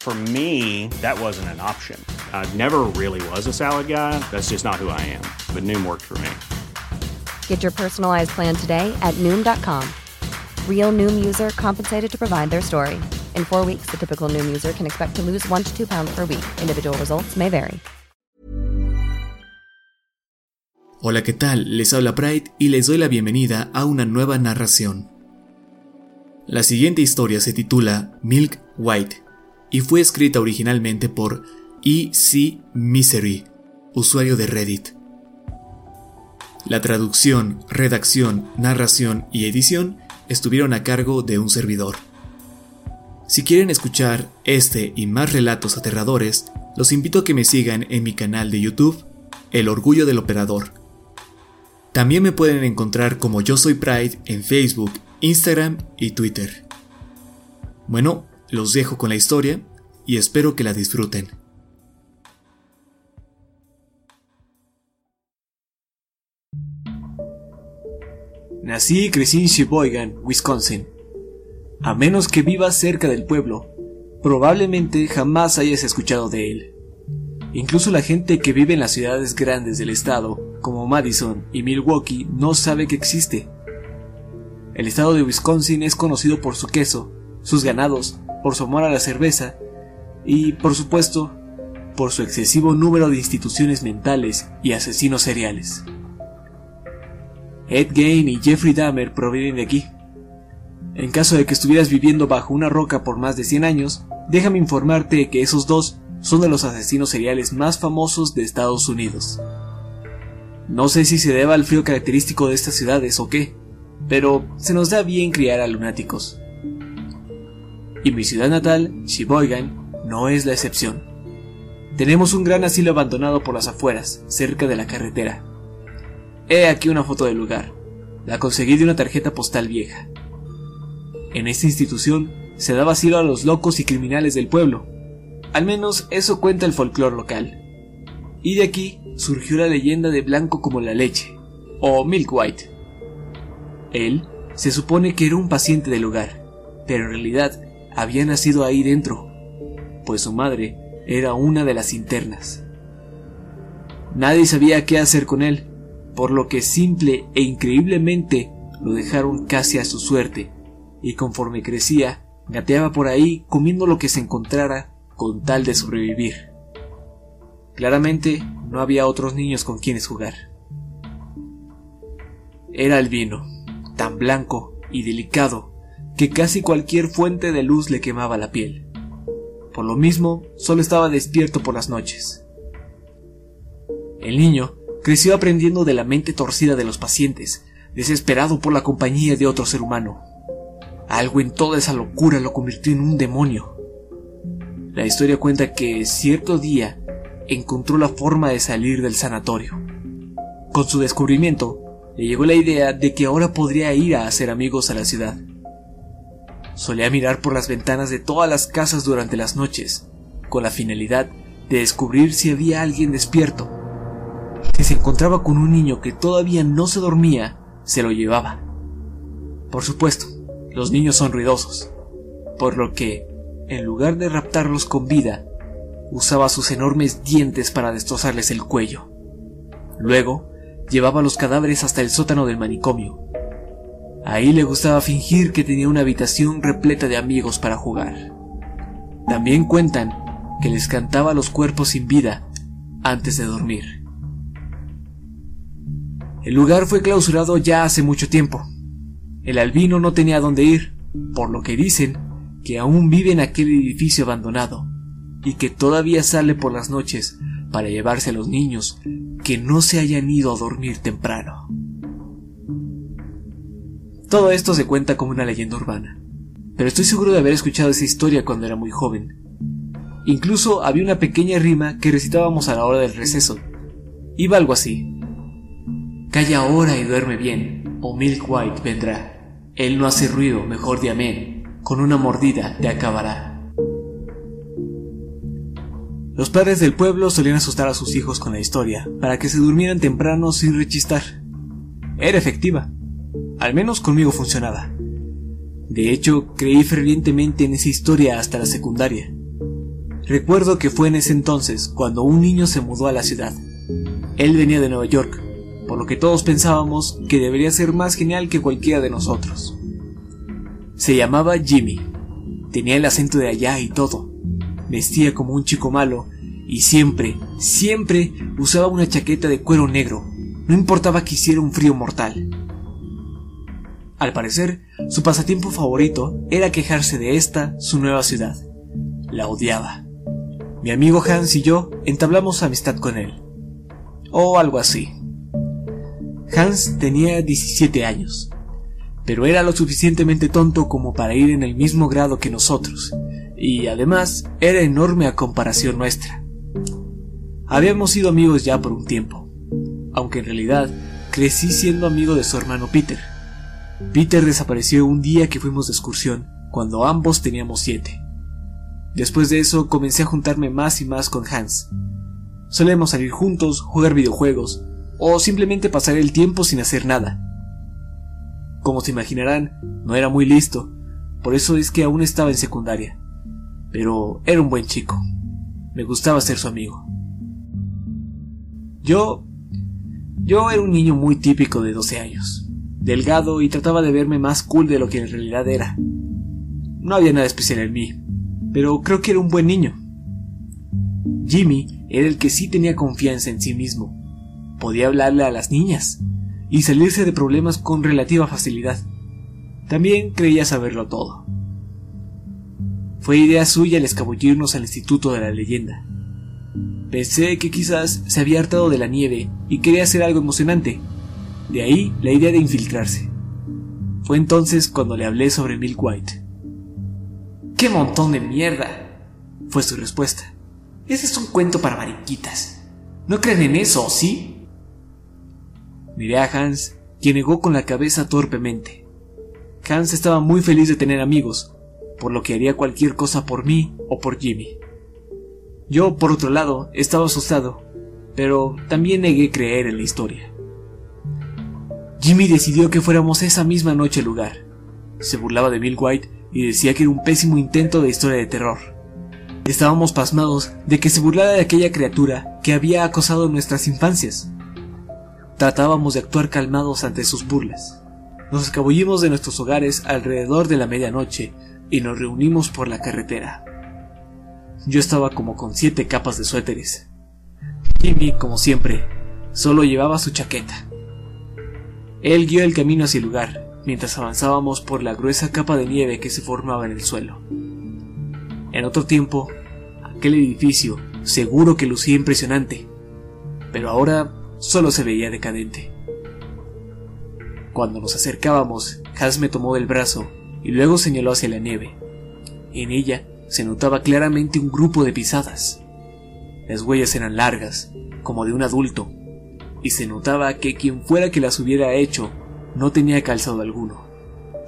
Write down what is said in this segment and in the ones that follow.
For me, that wasn't an option. I never really was a salad guy. That's just not who I am. But Noom worked for me. Get your personalized plan today at Noom.com. Real Noom user compensated to provide their story. In four weeks, the typical Noom user can expect to lose one to two pounds per week. Individual results may vary. Hola, ¿qué tal? Les habla Pride y les doy la bienvenida a una nueva narración. La siguiente historia se titula Milk White y fue escrita originalmente por E.C. Misery, usuario de Reddit. La traducción, redacción, narración y edición estuvieron a cargo de un servidor. Si quieren escuchar este y más relatos aterradores, los invito a que me sigan en mi canal de YouTube, El Orgullo del Operador. También me pueden encontrar como Yo Soy Pride en Facebook, Instagram y Twitter. Bueno, los dejo con la historia y espero que la disfruten. Nací y crecí en Sheboygan, Wisconsin. A menos que vivas cerca del pueblo, probablemente jamás hayas escuchado de él. Incluso la gente que vive en las ciudades grandes del estado, como Madison y Milwaukee, no sabe que existe. El estado de Wisconsin es conocido por su queso, sus ganados, por su amor a la cerveza y, por supuesto, por su excesivo número de instituciones mentales y asesinos seriales. Ed Gein y Jeffrey Dahmer provienen de aquí. En caso de que estuvieras viviendo bajo una roca por más de 100 años, déjame informarte que esos dos son de los asesinos seriales más famosos de Estados Unidos. No sé si se deba al frío característico de estas ciudades o qué, pero se nos da bien criar a lunáticos. Y mi ciudad natal, Sheboygan, no es la excepción. Tenemos un gran asilo abandonado por las afueras, cerca de la carretera. He aquí una foto del lugar. La conseguí de una tarjeta postal vieja. En esta institución se daba asilo a los locos y criminales del pueblo. Al menos eso cuenta el folclore local. Y de aquí surgió la leyenda de blanco como la leche, o Milk White. Él se supone que era un paciente del lugar, pero en realidad había nacido ahí dentro, pues su madre era una de las internas. Nadie sabía qué hacer con él, por lo que simple e increíblemente lo dejaron casi a su suerte, y conforme crecía, gateaba por ahí comiendo lo que se encontrara con tal de sobrevivir. Claramente no había otros niños con quienes jugar. Era el vino, tan blanco y delicado que casi cualquier fuente de luz le quemaba la piel. Por lo mismo, solo estaba despierto por las noches. El niño creció aprendiendo de la mente torcida de los pacientes, desesperado por la compañía de otro ser humano. Algo en toda esa locura lo convirtió en un demonio. La historia cuenta que cierto día encontró la forma de salir del sanatorio. Con su descubrimiento, le llegó la idea de que ahora podría ir a hacer amigos a la ciudad. Solía mirar por las ventanas de todas las casas durante las noches, con la finalidad de descubrir si había alguien despierto. Si se encontraba con un niño que todavía no se dormía, se lo llevaba. Por supuesto, los niños son ruidosos, por lo que, en lugar de raptarlos con vida, usaba sus enormes dientes para destrozarles el cuello. Luego, llevaba los cadáveres hasta el sótano del manicomio. Ahí le gustaba fingir que tenía una habitación repleta de amigos para jugar. También cuentan que les cantaba los cuerpos sin vida antes de dormir. El lugar fue clausurado ya hace mucho tiempo. El albino no tenía dónde ir, por lo que dicen que aún vive en aquel edificio abandonado y que todavía sale por las noches para llevarse a los niños que no se hayan ido a dormir temprano. Todo esto se cuenta como una leyenda urbana, pero estoy seguro de haber escuchado esa historia cuando era muy joven. Incluso había una pequeña rima que recitábamos a la hora del receso. Iba algo así. Calla ahora y duerme bien, o Milk White vendrá. Él no hace ruido, mejor de amén, con una mordida te acabará. Los padres del pueblo solían asustar a sus hijos con la historia, para que se durmieran temprano sin rechistar. Era efectiva. Al menos conmigo funcionaba. De hecho, creí fervientemente en esa historia hasta la secundaria. Recuerdo que fue en ese entonces cuando un niño se mudó a la ciudad. Él venía de Nueva York, por lo que todos pensábamos que debería ser más genial que cualquiera de nosotros. Se llamaba Jimmy. Tenía el acento de allá y todo vestía como un chico malo y siempre, siempre usaba una chaqueta de cuero negro, no importaba que hiciera un frío mortal. Al parecer, su pasatiempo favorito era quejarse de esta, su nueva ciudad. La odiaba. Mi amigo Hans y yo entablamos amistad con él. O algo así. Hans tenía 17 años, pero era lo suficientemente tonto como para ir en el mismo grado que nosotros, y además era enorme a comparación nuestra. Habíamos sido amigos ya por un tiempo, aunque en realidad crecí siendo amigo de su hermano Peter. Peter desapareció un día que fuimos de excursión, cuando ambos teníamos siete. Después de eso comencé a juntarme más y más con Hans. Solemos salir juntos, jugar videojuegos, o simplemente pasar el tiempo sin hacer nada. Como se imaginarán, no era muy listo, por eso es que aún estaba en secundaria pero era un buen chico. Me gustaba ser su amigo. Yo... Yo era un niño muy típico de 12 años, delgado y trataba de verme más cool de lo que en realidad era. No había nada especial en mí, pero creo que era un buen niño. Jimmy era el que sí tenía confianza en sí mismo. Podía hablarle a las niñas y salirse de problemas con relativa facilidad. También creía saberlo todo. Fue idea suya el escabullirnos al Instituto de la Leyenda. Pensé que quizás se había hartado de la nieve y quería hacer algo emocionante. De ahí la idea de infiltrarse. Fue entonces cuando le hablé sobre Milk White. ¡Qué montón de mierda! fue su respuesta. Ese es un cuento para mariquitas. ¿No creen en eso, sí? Miré a Hans, quien negó con la cabeza torpemente. Hans estaba muy feliz de tener amigos, por lo que haría cualquier cosa por mí o por Jimmy. Yo, por otro lado, estaba asustado, pero también negué creer en la historia. Jimmy decidió que fuéramos esa misma noche al lugar. Se burlaba de Bill White y decía que era un pésimo intento de historia de terror. Estábamos pasmados de que se burlara de aquella criatura que había acosado nuestras infancias. Tratábamos de actuar calmados ante sus burlas. Nos escabullimos de nuestros hogares alrededor de la medianoche y nos reunimos por la carretera. Yo estaba como con siete capas de suéteres. Jimmy, como siempre, solo llevaba su chaqueta. Él guió el camino hacia el lugar, mientras avanzábamos por la gruesa capa de nieve que se formaba en el suelo. En otro tiempo, aquel edificio seguro que lucía impresionante, pero ahora solo se veía decadente. Cuando nos acercábamos, Has me tomó del brazo y luego señaló hacia la nieve. En ella se notaba claramente un grupo de pisadas. Las huellas eran largas, como de un adulto, y se notaba que quien fuera que las hubiera hecho no tenía calzado alguno.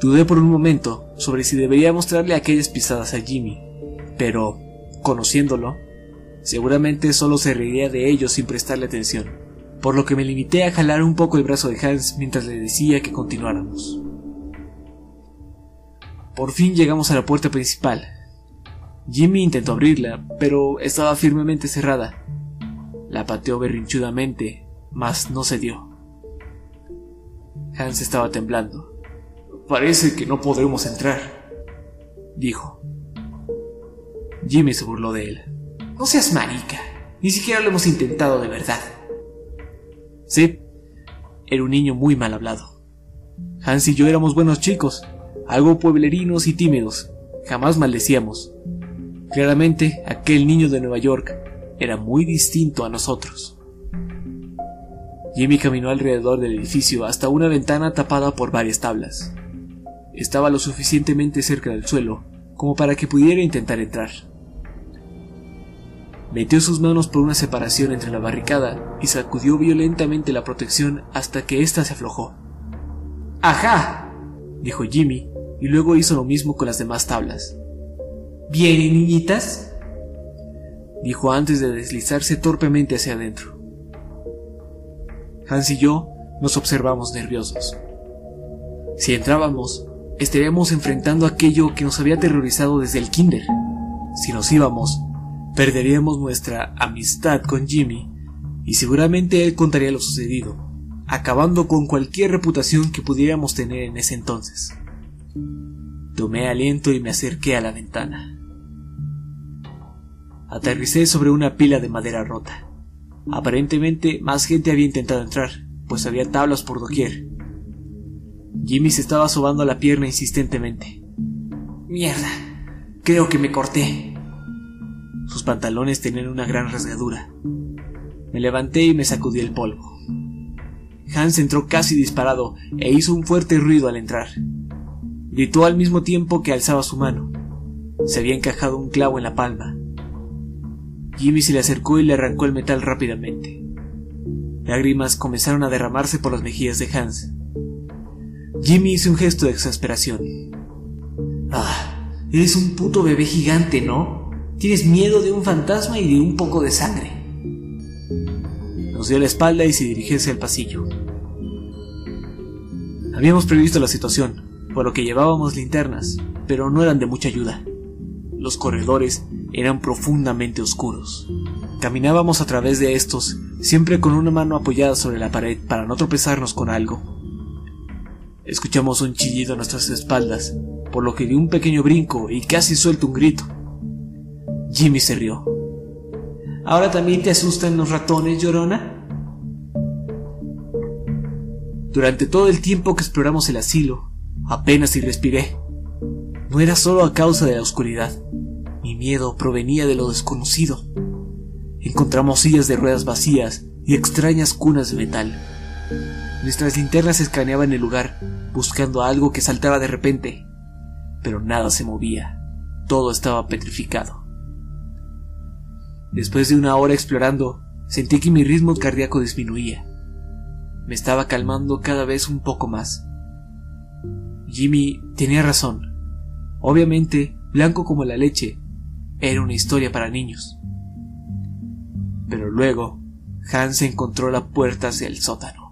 Dudé por un momento sobre si debería mostrarle aquellas pisadas a Jimmy, pero, conociéndolo, seguramente solo se reiría de ellos sin prestarle atención, por lo que me limité a jalar un poco el brazo de Hans mientras le decía que continuáramos. Por fin llegamos a la puerta principal. Jimmy intentó abrirla, pero estaba firmemente cerrada. La pateó berrinchudamente, mas no se dio. Hans estaba temblando. Parece que no podremos entrar, dijo. Jimmy se burló de él. No seas marica, ni siquiera lo hemos intentado de verdad. Sí, era un niño muy mal hablado. Hans y yo éramos buenos chicos, algo pueblerinos y tímidos, jamás maldecíamos. Claramente, aquel niño de Nueva York era muy distinto a nosotros. Jimmy caminó alrededor del edificio hasta una ventana tapada por varias tablas. Estaba lo suficientemente cerca del suelo como para que pudiera intentar entrar. Metió sus manos por una separación entre la barricada y sacudió violentamente la protección hasta que ésta se aflojó. ¡Ajá! dijo Jimmy, y luego hizo lo mismo con las demás tablas. ¿Bien, niñitas? dijo antes de deslizarse torpemente hacia adentro. Hans y yo nos observamos nerviosos. Si entrábamos, estaríamos enfrentando aquello que nos había aterrorizado desde el kinder. Si nos íbamos, perderíamos nuestra amistad con Jimmy y seguramente él contaría lo sucedido, acabando con cualquier reputación que pudiéramos tener en ese entonces. Tomé aliento y me acerqué a la ventana. Aterricé sobre una pila de madera rota. Aparentemente más gente había intentado entrar, pues había tablas por doquier. Jimmy se estaba sobando la pierna insistentemente. Mierda, creo que me corté. Sus pantalones tenían una gran rasgadura. Me levanté y me sacudí el polvo. Hans entró casi disparado e hizo un fuerte ruido al entrar. Gritó al mismo tiempo que alzaba su mano. Se había encajado un clavo en la palma. Jimmy se le acercó y le arrancó el metal rápidamente. Lágrimas comenzaron a derramarse por las mejillas de Hans. Jimmy hizo un gesto de exasperación. Ah, eres un puto bebé gigante, ¿no? Tienes miedo de un fantasma y de un poco de sangre. Nos dio la espalda y se dirigió hacia el pasillo. Habíamos previsto la situación, por lo que llevábamos linternas, pero no eran de mucha ayuda. Los corredores eran profundamente oscuros. Caminábamos a través de estos, siempre con una mano apoyada sobre la pared para no tropezarnos con algo. Escuchamos un chillido a nuestras espaldas, por lo que di un pequeño brinco y casi suelto un grito. Jimmy se rió. ¿Ahora también te asustan los ratones, llorona? Durante todo el tiempo que exploramos el asilo, apenas si respiré. No era solo a causa de la oscuridad. Mi miedo provenía de lo desconocido. Encontramos sillas de ruedas vacías y extrañas cunas de metal. Nuestras linternas escaneaban el lugar, buscando algo que saltara de repente, pero nada se movía. Todo estaba petrificado. Después de una hora explorando, sentí que mi ritmo cardíaco disminuía. Me estaba calmando cada vez un poco más. Jimmy tenía razón. Obviamente, blanco como la leche, era una historia para niños. Pero luego, Hans encontró la puerta hacia el sótano.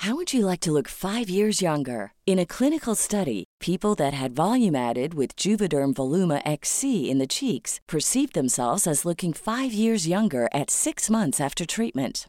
How would you like to look five years younger? In a clinical study, people that had volume added with Juvederm Voluma XC in the cheeks perceived themselves as looking five years younger at six months after treatment.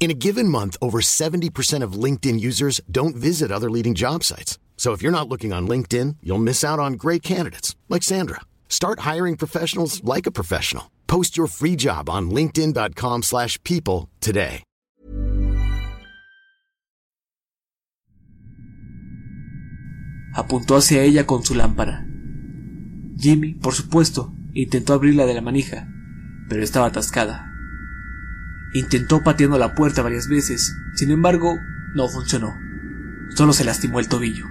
In a given month, over 70% of LinkedIn users don't visit other leading job sites. So if you're not looking on LinkedIn, you'll miss out on great candidates like Sandra. Start hiring professionals like a professional. Post your free job on linkedin.com/people today. Apuntó hacia ella con su lámpara. Jimmy, por supuesto, intentó abrirla de la manija, pero estaba atascada. Intentó pateando la puerta varias veces, sin embargo, no funcionó. Solo se lastimó el tobillo.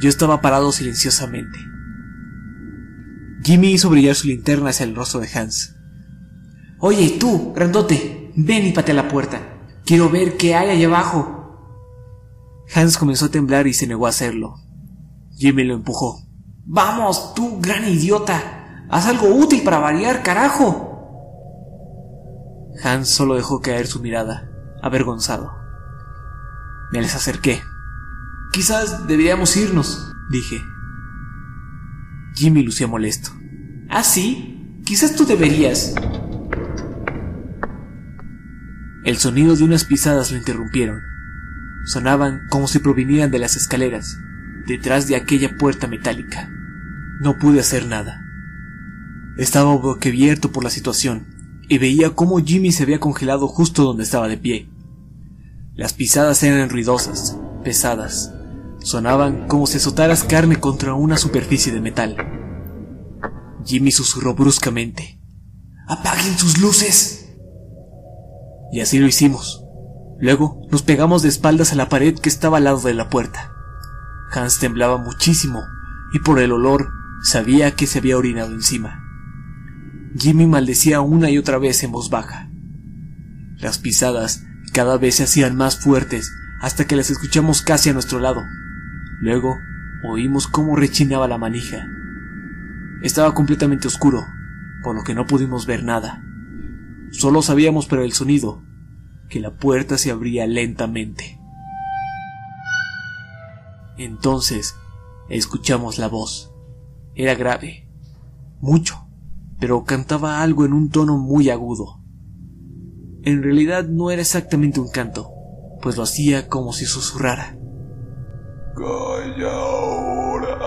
Yo estaba parado silenciosamente. Jimmy hizo brillar su linterna hacia el rostro de Hans. Oye, tú, grandote, ven y patea la puerta. Quiero ver qué hay allá abajo. Hans comenzó a temblar y se negó a hacerlo. Jimmy lo empujó. Vamos, tú, gran idiota. Haz algo útil para variar, carajo. Hans solo dejó caer su mirada, avergonzado. Me les acerqué. Quizás deberíamos irnos, dije. Jimmy lucía molesto. ¿Ah, sí? Quizás tú deberías. El sonido de unas pisadas lo interrumpieron. Sonaban como si provinieran de las escaleras, detrás de aquella puerta metálica. No pude hacer nada. Estaba boquiabierto por la situación y veía cómo Jimmy se había congelado justo donde estaba de pie. Las pisadas eran ruidosas, pesadas. Sonaban como si azotaras carne contra una superficie de metal. Jimmy susurró bruscamente. ¡Apaguen sus luces! Y así lo hicimos. Luego nos pegamos de espaldas a la pared que estaba al lado de la puerta. Hans temblaba muchísimo y por el olor sabía que se había orinado encima. Jimmy maldecía una y otra vez en voz baja. Las pisadas cada vez se hacían más fuertes hasta que las escuchamos casi a nuestro lado. Luego oímos cómo rechinaba la manija. Estaba completamente oscuro, por lo que no pudimos ver nada. Solo sabíamos por el sonido que la puerta se abría lentamente. Entonces escuchamos la voz. Era grave, mucho, pero cantaba algo en un tono muy agudo. En realidad no era exactamente un canto, pues lo hacía como si susurrara. Calla ahora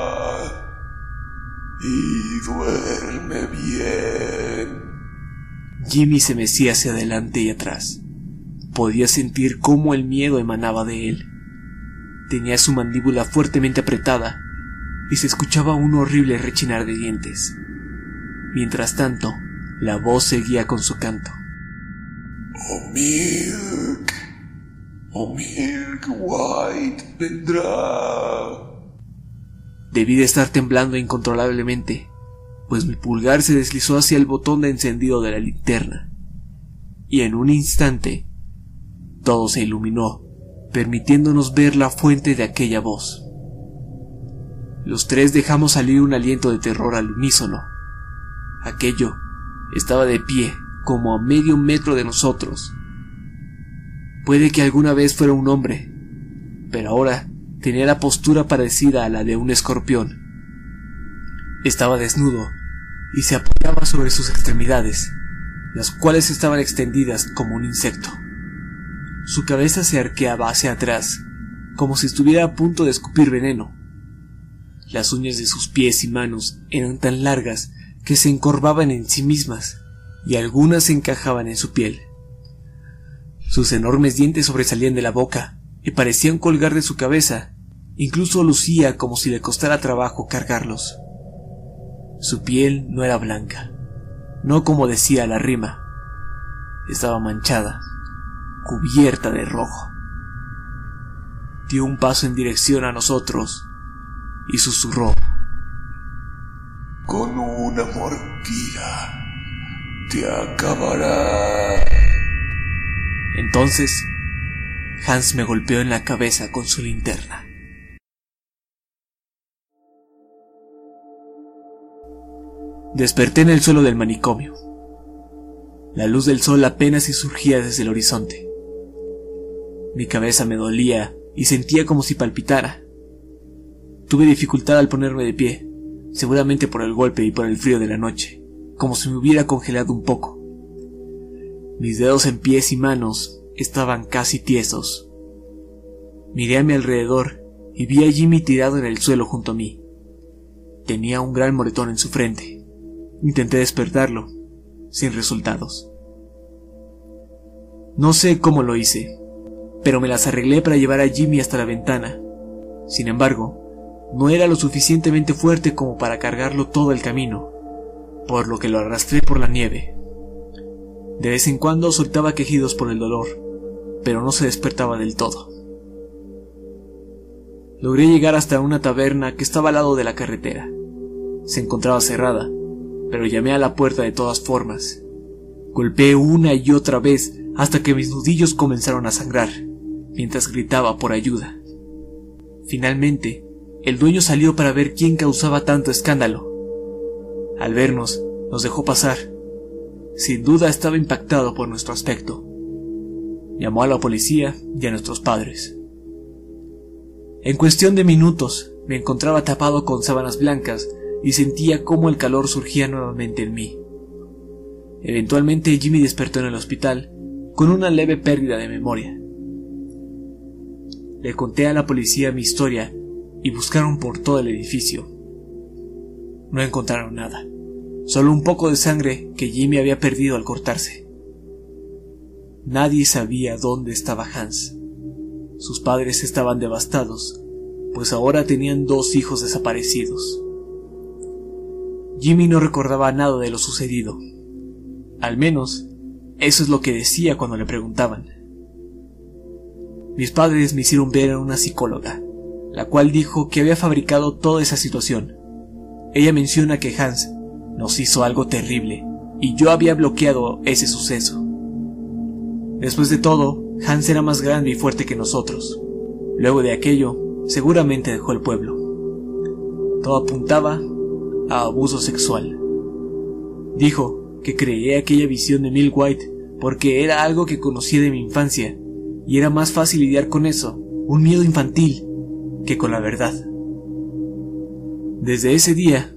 y duerme bien. Jimmy se mecía hacia adelante y atrás. Podía sentir cómo el miedo emanaba de él. Tenía su mandíbula fuertemente apretada y se escuchaba un horrible rechinar de dientes. Mientras tanto, la voz seguía con su canto. Oh Milk, oh Milk White vendrá. Debí de estar temblando incontrolablemente, pues mi pulgar se deslizó hacia el botón de encendido de la linterna. Y en un instante, todo se iluminó, permitiéndonos ver la fuente de aquella voz. Los tres dejamos salir un aliento de terror al unísono. Aquello estaba de pie, como a medio metro de nosotros. Puede que alguna vez fuera un hombre, pero ahora tenía la postura parecida a la de un escorpión. Estaba desnudo y se apoyaba sobre sus extremidades, las cuales estaban extendidas como un insecto. Su cabeza se arqueaba hacia atrás, como si estuviera a punto de escupir veneno. Las uñas de sus pies y manos eran tan largas que se encorvaban en sí mismas, y algunas se encajaban en su piel. Sus enormes dientes sobresalían de la boca y parecían colgar de su cabeza, incluso lucía como si le costara trabajo cargarlos. Su piel no era blanca, no como decía la rima, estaba manchada, cubierta de rojo. Dio un paso en dirección a nosotros y susurró. Con una mordida te acabará. Entonces, Hans me golpeó en la cabeza con su linterna. Desperté en el suelo del manicomio. La luz del sol apenas si surgía desde el horizonte. Mi cabeza me dolía y sentía como si palpitara. Tuve dificultad al ponerme de pie, seguramente por el golpe y por el frío de la noche, como si me hubiera congelado un poco. Mis dedos en pies y manos estaban casi tiesos. Miré a mi alrededor y vi a Jimmy tirado en el suelo junto a mí. Tenía un gran moretón en su frente. Intenté despertarlo, sin resultados. No sé cómo lo hice, pero me las arreglé para llevar a Jimmy hasta la ventana. Sin embargo, no era lo suficientemente fuerte como para cargarlo todo el camino, por lo que lo arrastré por la nieve. De vez en cuando soltaba quejidos por el dolor, pero no se despertaba del todo. Logré llegar hasta una taberna que estaba al lado de la carretera. Se encontraba cerrada, pero llamé a la puerta de todas formas. Golpeé una y otra vez hasta que mis nudillos comenzaron a sangrar, mientras gritaba por ayuda. Finalmente, el dueño salió para ver quién causaba tanto escándalo. Al vernos, nos dejó pasar. Sin duda estaba impactado por nuestro aspecto. Llamó a la policía y a nuestros padres. En cuestión de minutos, me encontraba tapado con sábanas blancas y sentía cómo el calor surgía nuevamente en mí. Eventualmente Jimmy despertó en el hospital con una leve pérdida de memoria. Le conté a la policía mi historia y buscaron por todo el edificio. No encontraron nada, solo un poco de sangre que Jimmy había perdido al cortarse. Nadie sabía dónde estaba Hans. Sus padres estaban devastados, pues ahora tenían dos hijos desaparecidos. Jimmy no recordaba nada de lo sucedido. Al menos, eso es lo que decía cuando le preguntaban. Mis padres me hicieron ver a una psicóloga, la cual dijo que había fabricado toda esa situación. Ella menciona que Hans nos hizo algo terrible y yo había bloqueado ese suceso. Después de todo, Hans era más grande y fuerte que nosotros. Luego de aquello, seguramente dejó el pueblo. Todo apuntaba a abuso sexual. Dijo que creía aquella visión de Mil White porque era algo que conocía de mi infancia y era más fácil lidiar con eso, un miedo infantil, que con la verdad. Desde ese día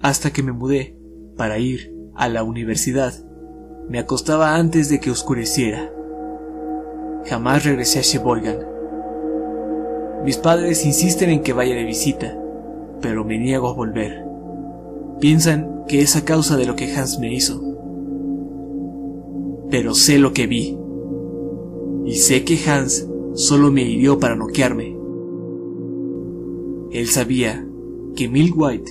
hasta que me mudé para ir a la universidad, me acostaba antes de que oscureciera. Jamás regresé a Sheboygan. Mis padres insisten en que vaya de visita, pero me niego a volver. Piensan que es a causa de lo que Hans me hizo. Pero sé lo que vi. Y sé que Hans solo me hirió para noquearme. Él sabía que Milk White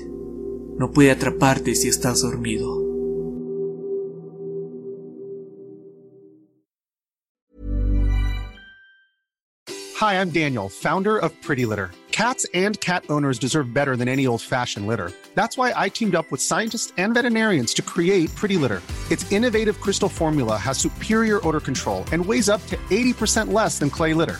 no puede atraparte si estás dormido. Hi, I'm Daniel, founder of Pretty Litter. Cats and cat owners deserve better than any old-fashioned litter. That's why I teamed up with scientists and veterinarians to create Pretty Litter. Its innovative crystal formula has superior odor control and weighs up to 80% less than clay litter.